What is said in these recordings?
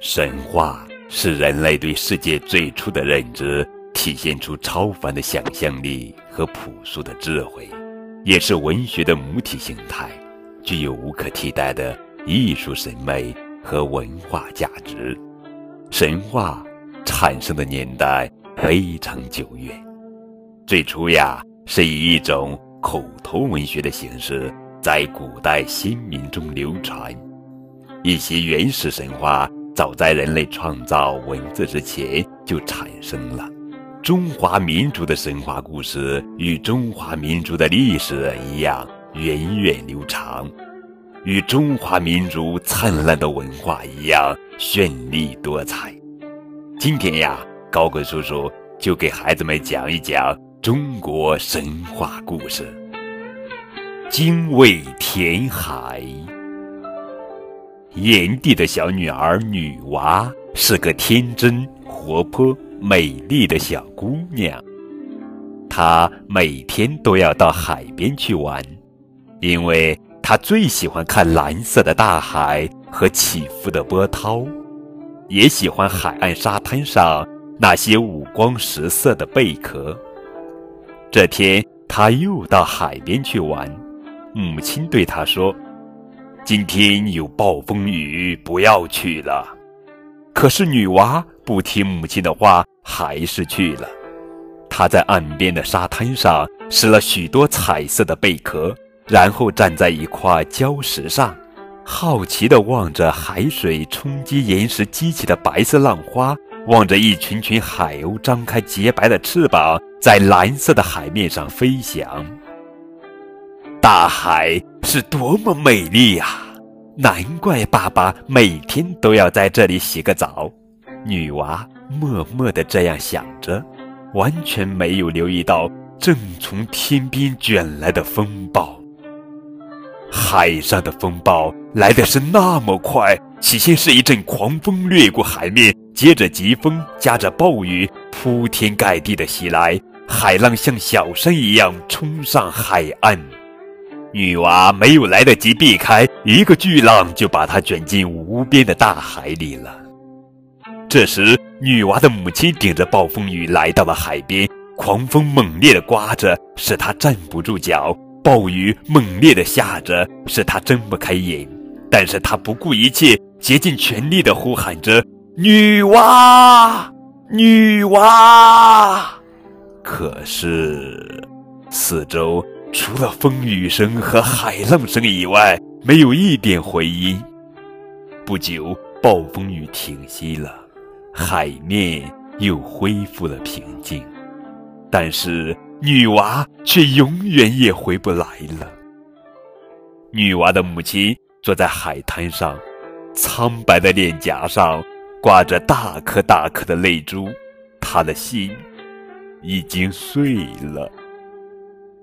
神话是人类对世界最初的认知，体现出超凡的想象力和朴素的智慧，也是文学的母体形态，具有无可替代的艺术审美和文化价值。神话产生的年代非常久远，最初呀是以一种口头文学的形式在古代先民中流传，一些原始神话。早在人类创造文字之前就产生了。中华民族的神话故事与中华民族的历史一样源远流长，与中华民族灿烂的文化一样绚丽多彩。今天呀，高贵叔叔就给孩子们讲一讲中国神话故事——精卫填海。炎帝的小女儿女娃是个天真、活泼、美丽的小姑娘，她每天都要到海边去玩，因为她最喜欢看蓝色的大海和起伏的波涛，也喜欢海岸沙滩上那些五光十色的贝壳。这天，她又到海边去玩，母亲对她说。今天有暴风雨，不要去了。可是女娃不听母亲的话，还是去了。她在岸边的沙滩上拾了许多彩色的贝壳，然后站在一块礁石上，好奇地望着海水冲击岩石激起的白色浪花，望着一群群海鸥张开洁白的翅膀，在蓝色的海面上飞翔。大海是多么美丽呀！难怪爸爸每天都要在这里洗个澡。女娃默默地这样想着，完全没有留意到正从天边卷来的风暴。海上的风暴来的是那么快，起先是一阵狂风掠过海面，接着疾风夹着暴雨铺天盖地的袭来，海浪像小山一样冲上海岸。女娃没有来得及避开，一个巨浪就把她卷进无边的大海里了。这时，女娃的母亲顶着暴风雨来到了海边，狂风猛烈地刮着，使她站不住脚；暴雨猛烈地下着，使她睁不开眼。但是她不顾一切，竭尽全力地呼喊着：“女娃，女娃！”可是，四周……除了风雨声和海浪声以外，没有一点回音。不久，暴风雨停息了，海面又恢复了平静，但是女娃却永远也回不来了。女娃的母亲坐在海滩上，苍白的脸颊上挂着大颗大颗的泪珠，她的心已经碎了。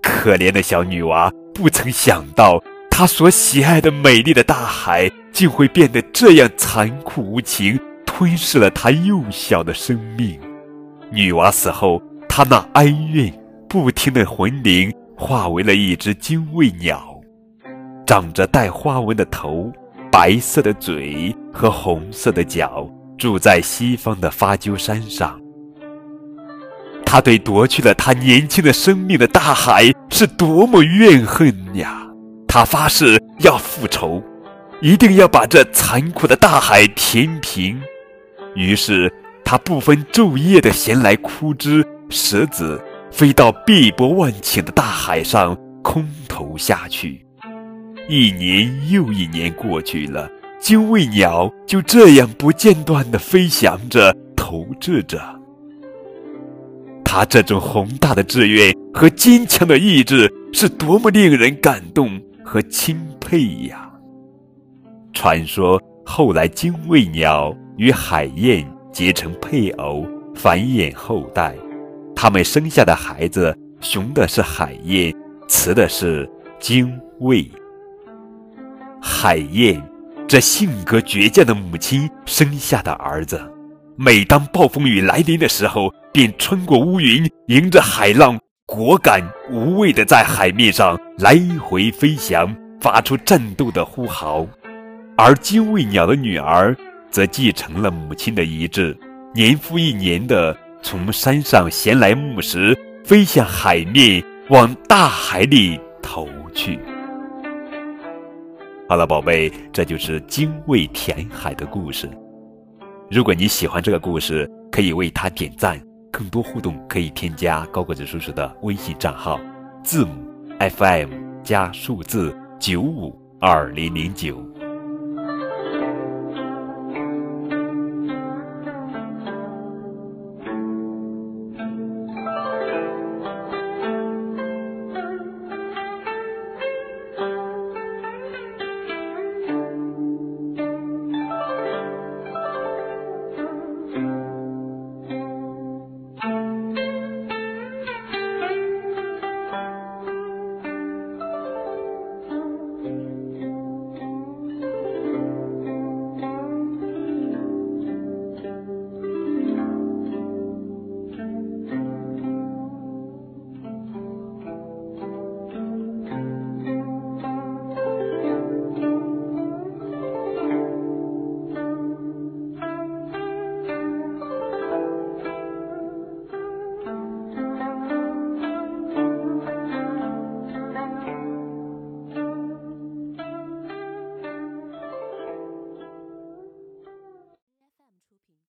可怜的小女娃不曾想到，她所喜爱的美丽的大海竟会变得这样残酷无情，吞噬了她幼小的生命。女娃死后，她那哀怨不停的魂灵化为了一只精卫鸟，长着带花纹的头、白色的嘴和红色的脚，住在西方的发鸠山上。他对夺去了他年轻的生命的大海是多么怨恨呀！他发誓要复仇，一定要把这残酷的大海填平。于是，他不分昼夜地衔来枯枝、石子，飞到碧波万顷的大海上，空投下去。一年又一年过去了，精卫鸟就这样不间断地飞翔着，投掷着。他这种宏大的志愿和坚强的意志是多么令人感动和钦佩呀！传说后来精卫鸟与海燕结成配偶，繁衍后代，他们生下的孩子雄的是海燕，雌的是精卫。海燕这性格倔强的母亲生下的儿子。每当暴风雨来临的时候，便穿过乌云，迎着海浪，果敢无畏地在海面上来回飞翔，发出战斗的呼号。而精卫鸟的女儿则继承了母亲的遗志，年复一年的从山上衔来木石，飞向海面，往大海里投去。好了，宝贝，这就是精卫填海的故事。如果你喜欢这个故事，可以为他点赞。更多互动可以添加高个子叔叔的微信账号，字母 FM 加数字九五二零零九。